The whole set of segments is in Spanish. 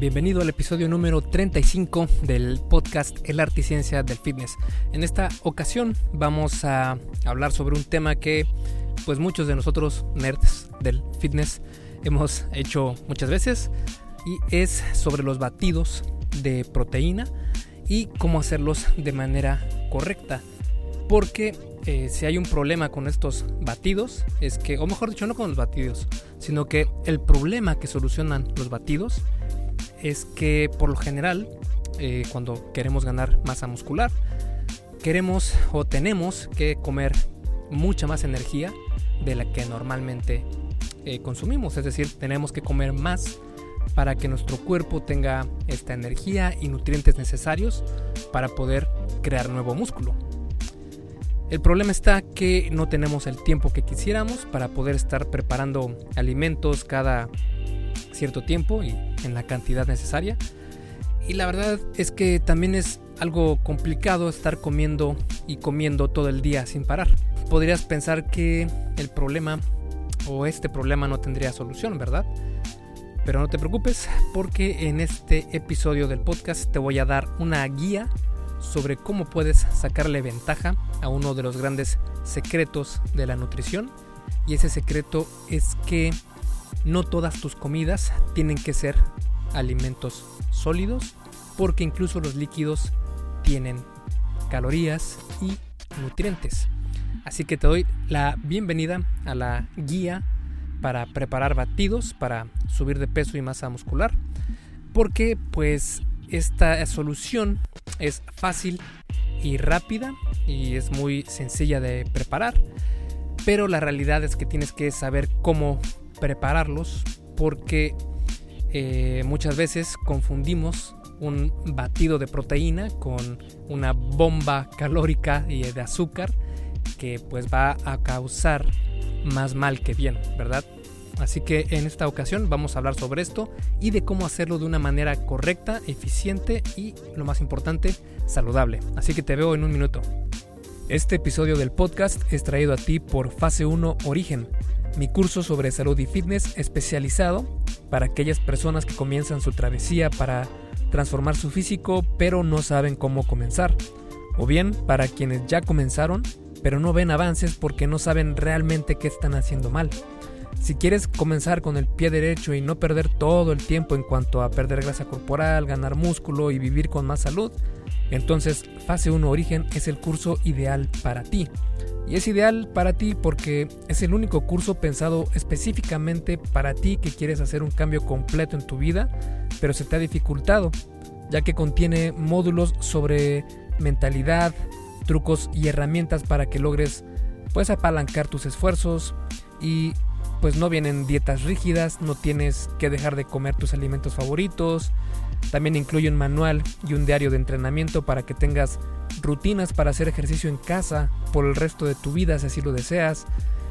Bienvenido al episodio número 35 del podcast El arte y ciencia del fitness. En esta ocasión vamos a hablar sobre un tema que pues muchos de nosotros nerds del fitness hemos hecho muchas veces y es sobre los batidos de proteína y cómo hacerlos de manera correcta. Porque eh, si hay un problema con estos batidos, es que, o mejor dicho, no con los batidos, sino que el problema que solucionan los batidos es que por lo general, eh, cuando queremos ganar masa muscular, queremos o tenemos que comer mucha más energía de la que normalmente eh, consumimos. Es decir, tenemos que comer más para que nuestro cuerpo tenga esta energía y nutrientes necesarios para poder crear nuevo músculo. El problema está que no tenemos el tiempo que quisiéramos para poder estar preparando alimentos cada cierto tiempo y en la cantidad necesaria. Y la verdad es que también es algo complicado estar comiendo y comiendo todo el día sin parar. Podrías pensar que el problema o este problema no tendría solución, ¿verdad? Pero no te preocupes porque en este episodio del podcast te voy a dar una guía sobre cómo puedes sacarle ventaja a uno de los grandes secretos de la nutrición. Y ese secreto es que no todas tus comidas tienen que ser alimentos sólidos, porque incluso los líquidos tienen calorías y nutrientes. Así que te doy la bienvenida a la guía para preparar batidos para subir de peso y masa muscular, porque pues esta solución es fácil y rápida y es muy sencilla de preparar, pero la realidad es que tienes que saber cómo prepararlos porque eh, muchas veces confundimos un batido de proteína con una bomba calórica y de azúcar que pues va a causar más mal que bien, ¿verdad? Así que en esta ocasión vamos a hablar sobre esto y de cómo hacerlo de una manera correcta, eficiente y, lo más importante, saludable. Así que te veo en un minuto. Este episodio del podcast es traído a ti por Fase 1 Origen mi curso sobre salud y fitness especializado para aquellas personas que comienzan su travesía para transformar su físico pero no saben cómo comenzar. O bien para quienes ya comenzaron pero no ven avances porque no saben realmente qué están haciendo mal. Si quieres comenzar con el pie derecho y no perder todo el tiempo en cuanto a perder grasa corporal, ganar músculo y vivir con más salud, entonces Fase 1 Origen es el curso ideal para ti. Y es ideal para ti porque es el único curso pensado específicamente para ti que quieres hacer un cambio completo en tu vida, pero se te ha dificultado, ya que contiene módulos sobre mentalidad, trucos y herramientas para que logres pues apalancar tus esfuerzos y pues no vienen dietas rígidas, no tienes que dejar de comer tus alimentos favoritos. También incluye un manual y un diario de entrenamiento para que tengas rutinas para hacer ejercicio en casa por el resto de tu vida si así lo deseas,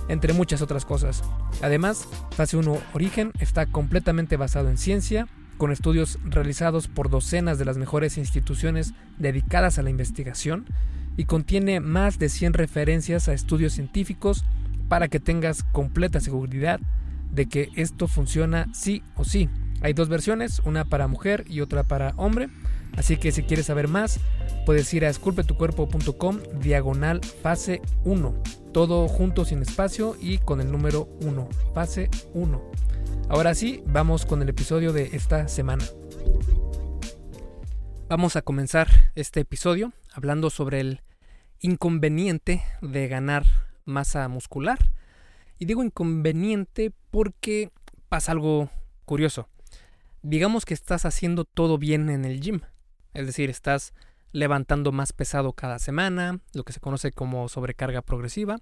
entre muchas otras cosas. Además, Fase 1 Origen está completamente basado en ciencia, con estudios realizados por docenas de las mejores instituciones dedicadas a la investigación y contiene más de 100 referencias a estudios científicos para que tengas completa seguridad de que esto funciona sí o sí. Hay dos versiones, una para mujer y otra para hombre. Así que si quieres saber más, puedes ir a esculpetucuerpo.com diagonal fase 1. Todo junto sin espacio y con el número 1. Fase 1. Ahora sí, vamos con el episodio de esta semana. Vamos a comenzar este episodio hablando sobre el inconveniente de ganar masa muscular. Y digo inconveniente porque pasa algo curioso. Digamos que estás haciendo todo bien en el gym. Es decir, estás levantando más pesado cada semana, lo que se conoce como sobrecarga progresiva.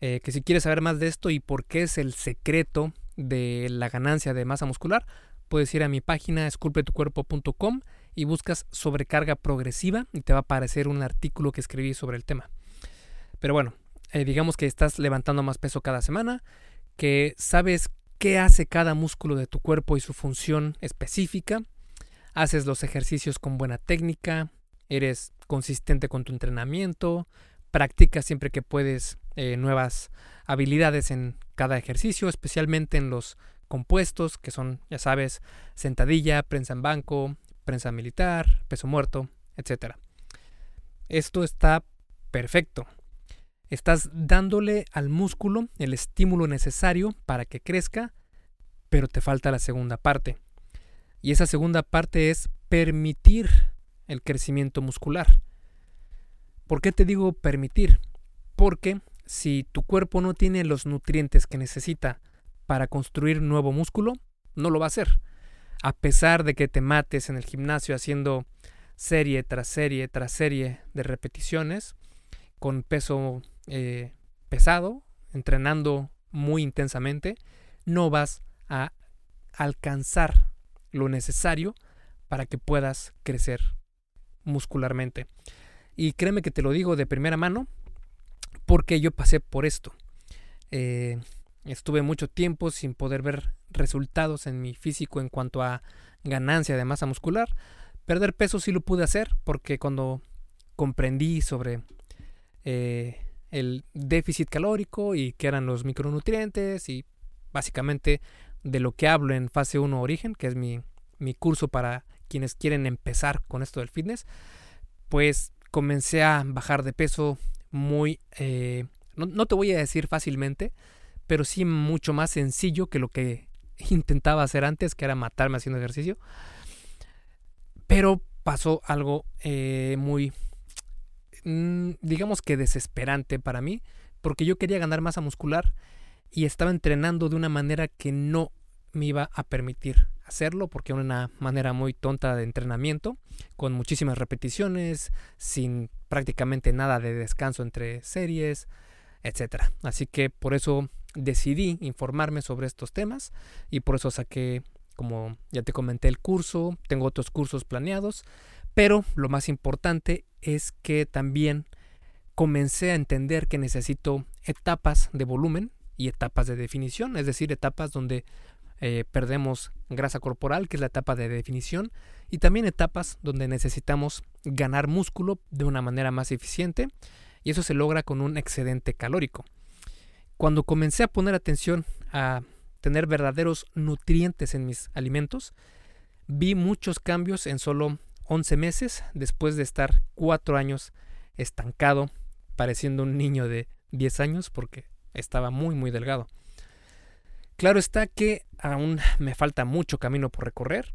Eh, que si quieres saber más de esto y por qué es el secreto de la ganancia de masa muscular, puedes ir a mi página esculpetucuerpo.com y buscas sobrecarga progresiva y te va a aparecer un artículo que escribí sobre el tema. Pero bueno, eh, digamos que estás levantando más peso cada semana, que sabes qué hace cada músculo de tu cuerpo y su función específica, haces los ejercicios con buena técnica, eres consistente con tu entrenamiento, practicas siempre que puedes eh, nuevas habilidades en cada ejercicio, especialmente en los compuestos, que son, ya sabes, sentadilla, prensa en banco, prensa militar, peso muerto, etc. Esto está perfecto. Estás dándole al músculo el estímulo necesario para que crezca, pero te falta la segunda parte. Y esa segunda parte es permitir el crecimiento muscular. ¿Por qué te digo permitir? Porque si tu cuerpo no tiene los nutrientes que necesita para construir nuevo músculo, no lo va a hacer. A pesar de que te mates en el gimnasio haciendo serie tras serie tras serie de repeticiones con peso eh, pesado, entrenando muy intensamente, no vas a alcanzar lo necesario para que puedas crecer muscularmente. Y créeme que te lo digo de primera mano porque yo pasé por esto. Eh, estuve mucho tiempo sin poder ver resultados en mi físico en cuanto a ganancia de masa muscular. Perder peso sí lo pude hacer porque cuando comprendí sobre eh, el déficit calórico y qué eran los micronutrientes y básicamente de lo que hablo en fase 1 origen, que es mi, mi curso para quienes quieren empezar con esto del fitness, pues comencé a bajar de peso muy, eh, no, te voy a decir fácilmente, pero sí mucho más sencillo que lo que intentaba hacer antes, que era matarme haciendo ejercicio. Pero pasó algo eh, muy, digamos que desesperante para mí, porque yo quería ganar masa muscular y estaba entrenando de una manera que no me iba a permitir hacerlo porque era una manera muy tonta de entrenamiento, con muchísimas repeticiones, sin prácticamente nada de descanso entre series, etc. Así que por eso decidí informarme sobre estos temas y por eso saqué, como ya te comenté, el curso, tengo otros cursos planeados, pero lo más importante es que también comencé a entender que necesito etapas de volumen y etapas de definición, es decir, etapas donde eh, perdemos grasa corporal, que es la etapa de definición, y también etapas donde necesitamos ganar músculo de una manera más eficiente, y eso se logra con un excedente calórico. Cuando comencé a poner atención a tener verdaderos nutrientes en mis alimentos, vi muchos cambios en solo 11 meses después de estar 4 años estancado, pareciendo un niño de 10 años porque estaba muy muy delgado. Claro está que aún me falta mucho camino por recorrer,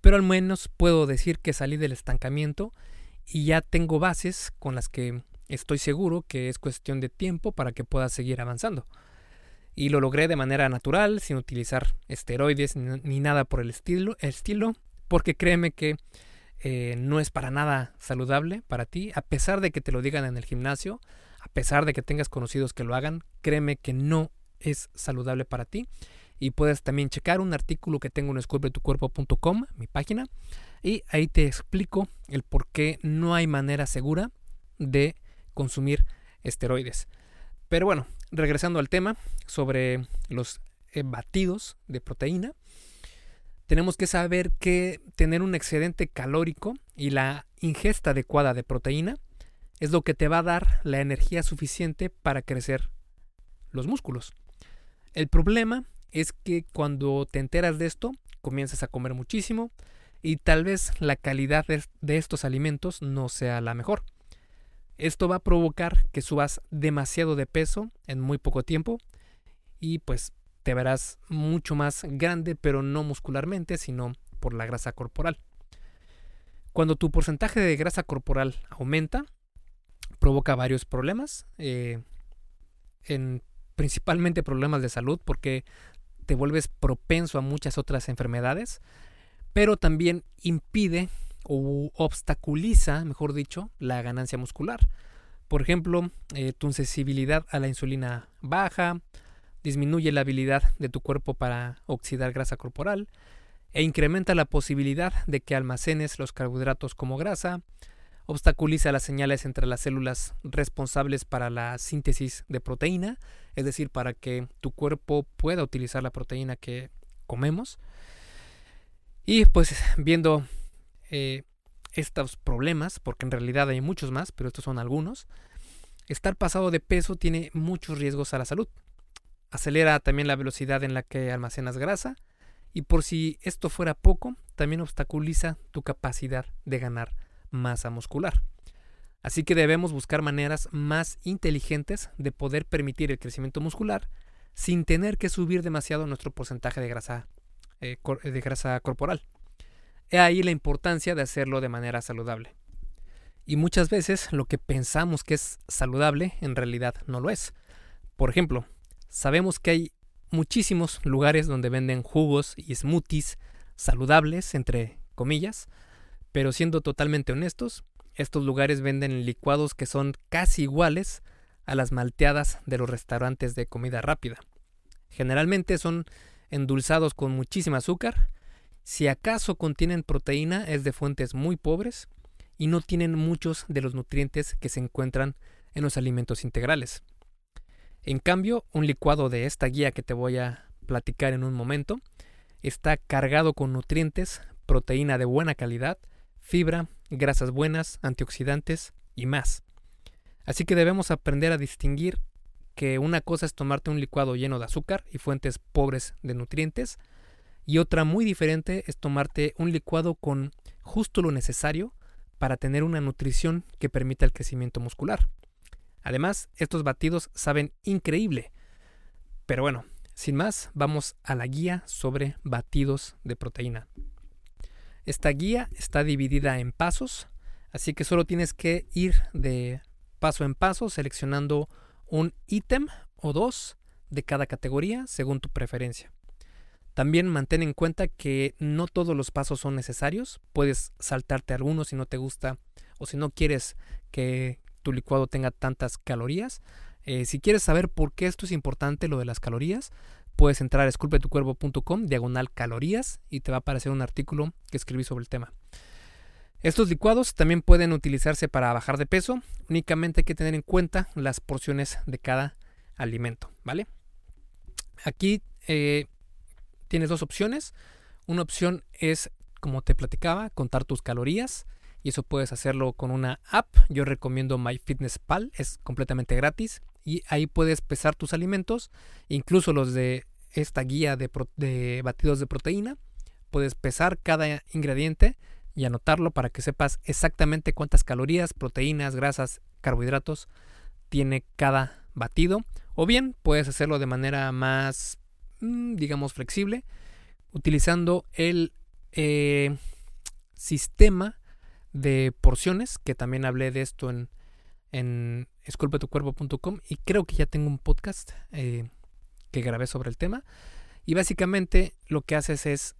pero al menos puedo decir que salí del estancamiento y ya tengo bases con las que estoy seguro que es cuestión de tiempo para que pueda seguir avanzando. Y lo logré de manera natural, sin utilizar esteroides ni nada por el estilo, estilo porque créeme que eh, no es para nada saludable para ti, a pesar de que te lo digan en el gimnasio, a pesar de que tengas conocidos que lo hagan, créeme que no es saludable para ti. Y puedes también checar un artículo que tengo en esculpetucuerpo.com, mi página, y ahí te explico el por qué no hay manera segura de consumir esteroides. Pero bueno, regresando al tema sobre los eh, batidos de proteína, tenemos que saber que tener un excedente calórico y la ingesta adecuada de proteína es lo que te va a dar la energía suficiente para crecer los músculos. El problema es que cuando te enteras de esto, comienzas a comer muchísimo y tal vez la calidad de estos alimentos no sea la mejor. Esto va a provocar que subas demasiado de peso en muy poco tiempo y pues te verás mucho más grande, pero no muscularmente, sino por la grasa corporal. Cuando tu porcentaje de grasa corporal aumenta, provoca varios problemas. Eh, en principalmente problemas de salud porque te vuelves propenso a muchas otras enfermedades, pero también impide o obstaculiza, mejor dicho, la ganancia muscular. Por ejemplo, eh, tu sensibilidad a la insulina baja, disminuye la habilidad de tu cuerpo para oxidar grasa corporal e incrementa la posibilidad de que almacenes los carbohidratos como grasa, obstaculiza las señales entre las células responsables para la síntesis de proteína, es decir, para que tu cuerpo pueda utilizar la proteína que comemos. Y pues viendo eh, estos problemas, porque en realidad hay muchos más, pero estos son algunos, estar pasado de peso tiene muchos riesgos a la salud. Acelera también la velocidad en la que almacenas grasa y por si esto fuera poco, también obstaculiza tu capacidad de ganar masa muscular. Así que debemos buscar maneras más inteligentes de poder permitir el crecimiento muscular sin tener que subir demasiado nuestro porcentaje de grasa, eh, de grasa corporal. He ahí la importancia de hacerlo de manera saludable. Y muchas veces lo que pensamos que es saludable en realidad no lo es. Por ejemplo, sabemos que hay muchísimos lugares donde venden jugos y smoothies saludables, entre comillas, pero siendo totalmente honestos, estos lugares venden licuados que son casi iguales a las malteadas de los restaurantes de comida rápida. Generalmente son endulzados con muchísimo azúcar, si acaso contienen proteína es de fuentes muy pobres y no tienen muchos de los nutrientes que se encuentran en los alimentos integrales. En cambio, un licuado de esta guía que te voy a platicar en un momento está cargado con nutrientes, proteína de buena calidad, fibra, grasas buenas, antioxidantes y más. Así que debemos aprender a distinguir que una cosa es tomarte un licuado lleno de azúcar y fuentes pobres de nutrientes, y otra muy diferente es tomarte un licuado con justo lo necesario para tener una nutrición que permita el crecimiento muscular. Además, estos batidos saben increíble. Pero bueno, sin más, vamos a la guía sobre batidos de proteína. Esta guía está dividida en pasos, así que solo tienes que ir de paso en paso seleccionando un ítem o dos de cada categoría según tu preferencia. También mantén en cuenta que no todos los pasos son necesarios, puedes saltarte algunos si no te gusta o si no quieres que tu licuado tenga tantas calorías. Eh, si quieres saber por qué esto es importante, lo de las calorías, puedes entrar a esculpetucuerpo.com, diagonal calorías, y te va a aparecer un artículo que escribí sobre el tema. Estos licuados también pueden utilizarse para bajar de peso, únicamente hay que tener en cuenta las porciones de cada alimento, ¿vale? Aquí eh, tienes dos opciones. Una opción es, como te platicaba, contar tus calorías y eso puedes hacerlo con una app. Yo recomiendo MyFitnessPal, es completamente gratis y ahí puedes pesar tus alimentos, incluso los de esta guía de, batidos de proteína. Puedes pesar cada ingrediente y anotarlo para que sepas exactamente cuántas calorías, proteínas, grasas, carbohidratos tiene cada batido. O bien puedes hacerlo de manera más, mm, digamos, flexible, utilizando el eh, sistema de porciones, que también hablé de esto en, en esculpetucuerpo.com y creo que ya tengo un podcast eh, que grabé sobre el tema. Y básicamente lo que haces es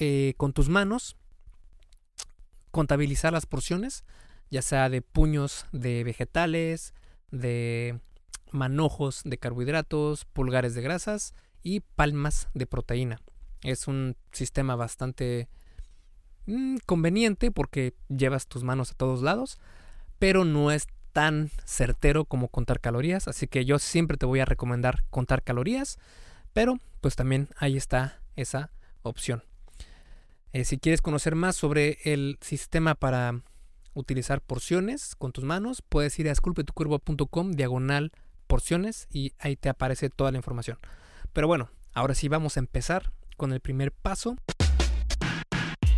eh, con tus manos contabilizar las porciones, ya sea de puños de vegetales, de manojos de carbohidratos, pulgares de grasas y palmas de proteína. Es un sistema bastante Mm, conveniente porque llevas tus manos a todos lados, pero no es tan certero como contar calorías, así que yo siempre te voy a recomendar contar calorías, pero pues también ahí está esa opción. Eh, si quieres conocer más sobre el sistema para utilizar porciones con tus manos, puedes ir a esculpetucurvo.com diagonal porciones y ahí te aparece toda la información. Pero bueno, ahora sí vamos a empezar con el primer paso.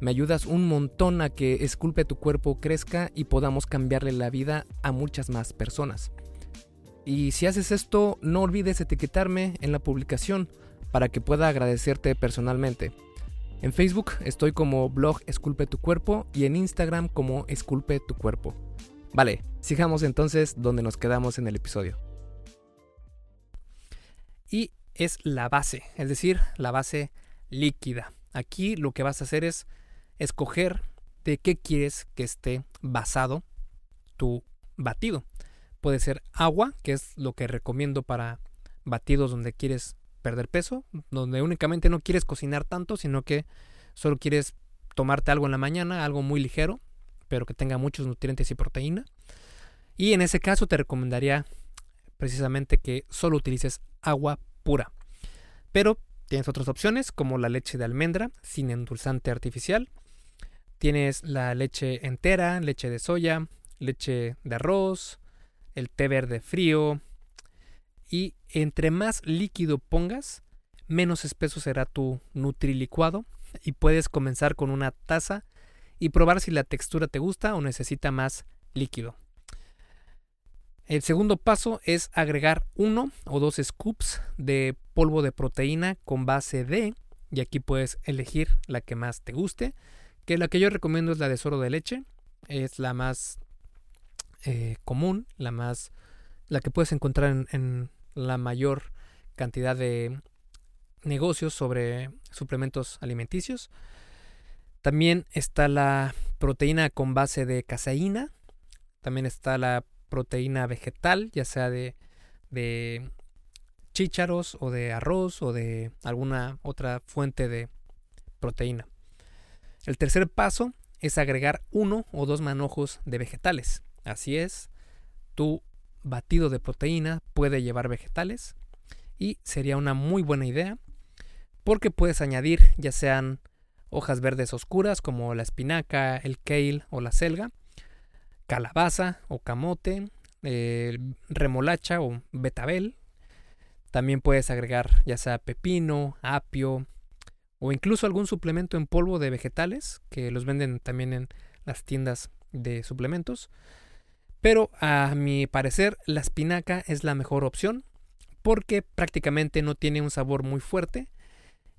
me ayudas un montón a que Esculpe tu cuerpo crezca y podamos cambiarle la vida a muchas más personas. Y si haces esto, no olvides etiquetarme en la publicación para que pueda agradecerte personalmente. En Facebook estoy como blog Esculpe tu cuerpo y en Instagram como Esculpe tu cuerpo. Vale, sigamos entonces donde nos quedamos en el episodio. Y es la base, es decir, la base líquida. Aquí lo que vas a hacer es escoger de qué quieres que esté basado tu batido. Puede ser agua, que es lo que recomiendo para batidos donde quieres perder peso, donde únicamente no quieres cocinar tanto, sino que solo quieres tomarte algo en la mañana, algo muy ligero, pero que tenga muchos nutrientes y proteína. Y en ese caso te recomendaría precisamente que solo utilices agua pura. Pero tienes otras opciones como la leche de almendra sin endulzante artificial. Tienes la leche entera, leche de soya, leche de arroz, el té verde frío. Y entre más líquido pongas, menos espeso será tu licuado y puedes comenzar con una taza y probar si la textura te gusta o necesita más líquido. El segundo paso es agregar uno o dos scoops de polvo de proteína con base D y aquí puedes elegir la que más te guste, que la que yo recomiendo es la de suero de leche, es la más eh, común, la más la que puedes encontrar en, en la mayor cantidad de negocios sobre suplementos alimenticios. También está la proteína con base de caseína. También está la proteína vegetal, ya sea de, de chícharos o de arroz o de alguna otra fuente de proteína. El tercer paso es agregar uno o dos manojos de vegetales. Así es, tu batido de proteína puede llevar vegetales y sería una muy buena idea porque puedes añadir ya sean hojas verdes oscuras como la espinaca, el kale o la selga, calabaza o camote, remolacha o betabel. También puedes agregar ya sea pepino, apio o incluso algún suplemento en polvo de vegetales que los venden también en las tiendas de suplementos. Pero a mi parecer la espinaca es la mejor opción porque prácticamente no tiene un sabor muy fuerte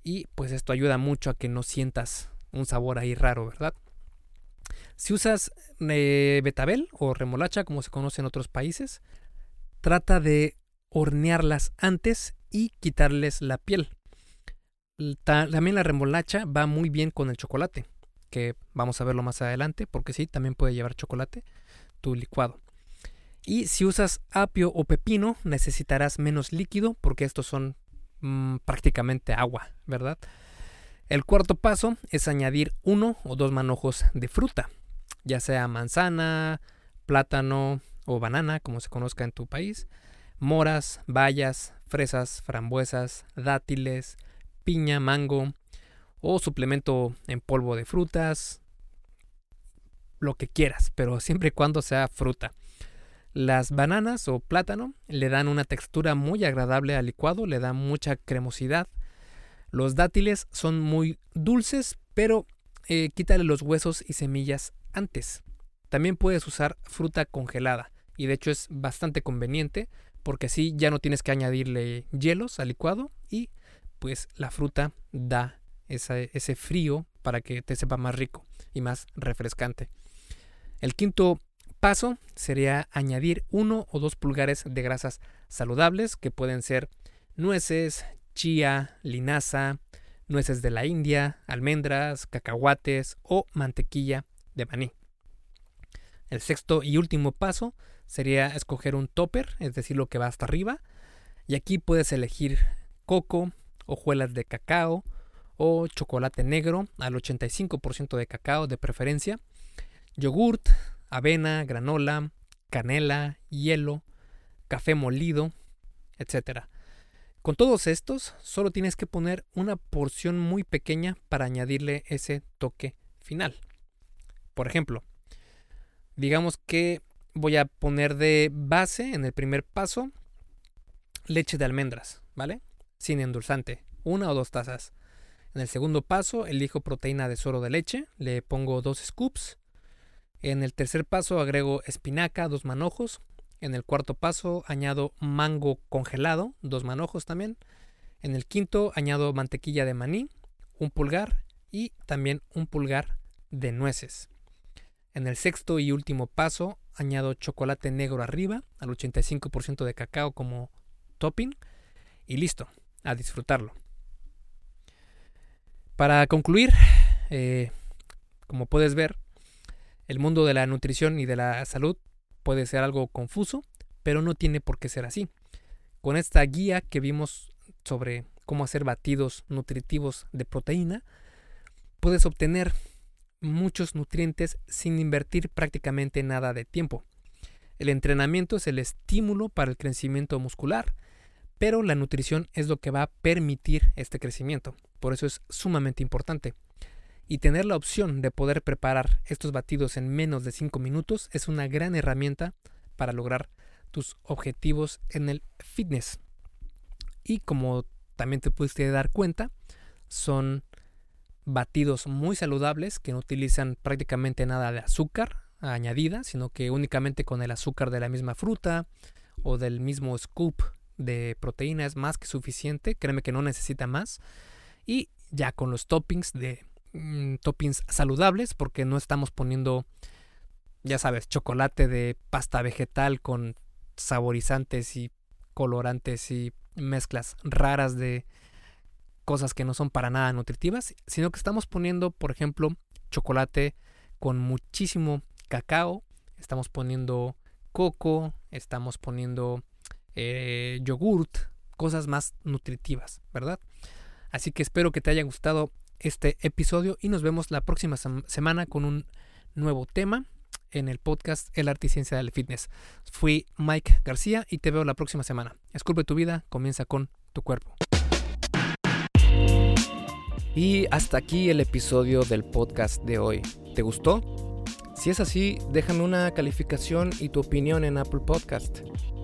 y pues esto ayuda mucho a que no sientas un sabor ahí raro, ¿verdad? Si usas eh, betabel o remolacha, como se conoce en otros países, trata de hornearlas antes y quitarles la piel. También la remolacha va muy bien con el chocolate, que vamos a verlo más adelante, porque sí, también puede llevar chocolate tu licuado. Y si usas apio o pepino, necesitarás menos líquido, porque estos son mm, prácticamente agua, ¿verdad? El cuarto paso es añadir uno o dos manojos de fruta ya sea manzana, plátano o banana, como se conozca en tu país, moras, bayas, fresas, frambuesas, dátiles, piña, mango o suplemento en polvo de frutas, lo que quieras, pero siempre y cuando sea fruta. Las bananas o plátano le dan una textura muy agradable al licuado, le dan mucha cremosidad. Los dátiles son muy dulces, pero eh, quítale los huesos y semillas antes. También puedes usar fruta congelada y de hecho es bastante conveniente porque así ya no tienes que añadirle hielos al licuado y pues la fruta da ese frío para que te sepa más rico y más refrescante. El quinto paso sería añadir uno o dos pulgares de grasas saludables que pueden ser nueces, chía, linaza, nueces de la India, almendras, cacahuates o mantequilla de maní. El sexto y último paso sería escoger un topper, es decir, lo que va hasta arriba. Y aquí puedes elegir coco, hojuelas de cacao o chocolate negro al 85% de cacao de preferencia, yogurt, avena, granola, canela, hielo, café molido, etc. Con todos estos, solo tienes que poner una porción muy pequeña para añadirle ese toque final. Por ejemplo, digamos que voy a poner de base en el primer paso leche de almendras, ¿vale? Sin endulzante, una o dos tazas. En el segundo paso elijo proteína de suero de leche, le pongo dos scoops. En el tercer paso agrego espinaca, dos manojos. En el cuarto paso añado mango congelado, dos manojos también. En el quinto añado mantequilla de maní, un pulgar y también un pulgar de nueces. En el sexto y último paso añado chocolate negro arriba, al 85% de cacao como topping y listo, a disfrutarlo. Para concluir, eh, como puedes ver, el mundo de la nutrición y de la salud puede ser algo confuso, pero no tiene por qué ser así. Con esta guía que vimos sobre cómo hacer batidos nutritivos de proteína, puedes obtener muchos nutrientes sin invertir prácticamente nada de tiempo. El entrenamiento es el estímulo para el crecimiento muscular, pero la nutrición es lo que va a permitir este crecimiento. Por eso es sumamente importante. Y tener la opción de poder preparar estos batidos en menos de 5 minutos es una gran herramienta para lograr tus objetivos en el fitness. Y como también te pudiste dar cuenta, son batidos muy saludables que no utilizan prácticamente nada de azúcar añadida, sino que únicamente con el azúcar de la misma fruta o del mismo scoop de proteína es más que suficiente. Créeme que no necesita más. Y ya con los toppings de mm, toppings saludables, porque no estamos poniendo, ya sabes, chocolate de pasta vegetal con saborizantes y colorantes y mezclas raras de cosas que no son para nada nutritivas, sino que estamos poniendo, por ejemplo, chocolate con muchísimo cacao, estamos poniendo coco, estamos poniendo eh, yogurt, cosas más nutritivas, ¿verdad? Así que espero que te haya gustado este episodio y nos vemos la próxima semana con un nuevo tema en el podcast El Arte y Ciencia del Fitness. Fui Mike García y te veo la próxima semana. Esculpe tu vida, comienza con tu cuerpo. Y hasta aquí el episodio del podcast de hoy. ¿Te gustó? Si es así, déjame una calificación y tu opinión en Apple Podcast.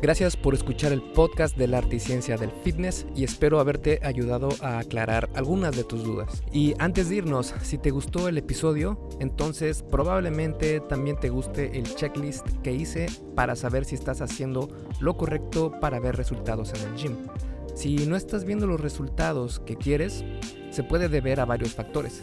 Gracias por escuchar el podcast de la arte y ciencia del fitness y espero haberte ayudado a aclarar algunas de tus dudas. Y antes de irnos, si te gustó el episodio, entonces probablemente también te guste el checklist que hice para saber si estás haciendo lo correcto para ver resultados en el gym. Si no estás viendo los resultados que quieres, se puede deber a varios factores.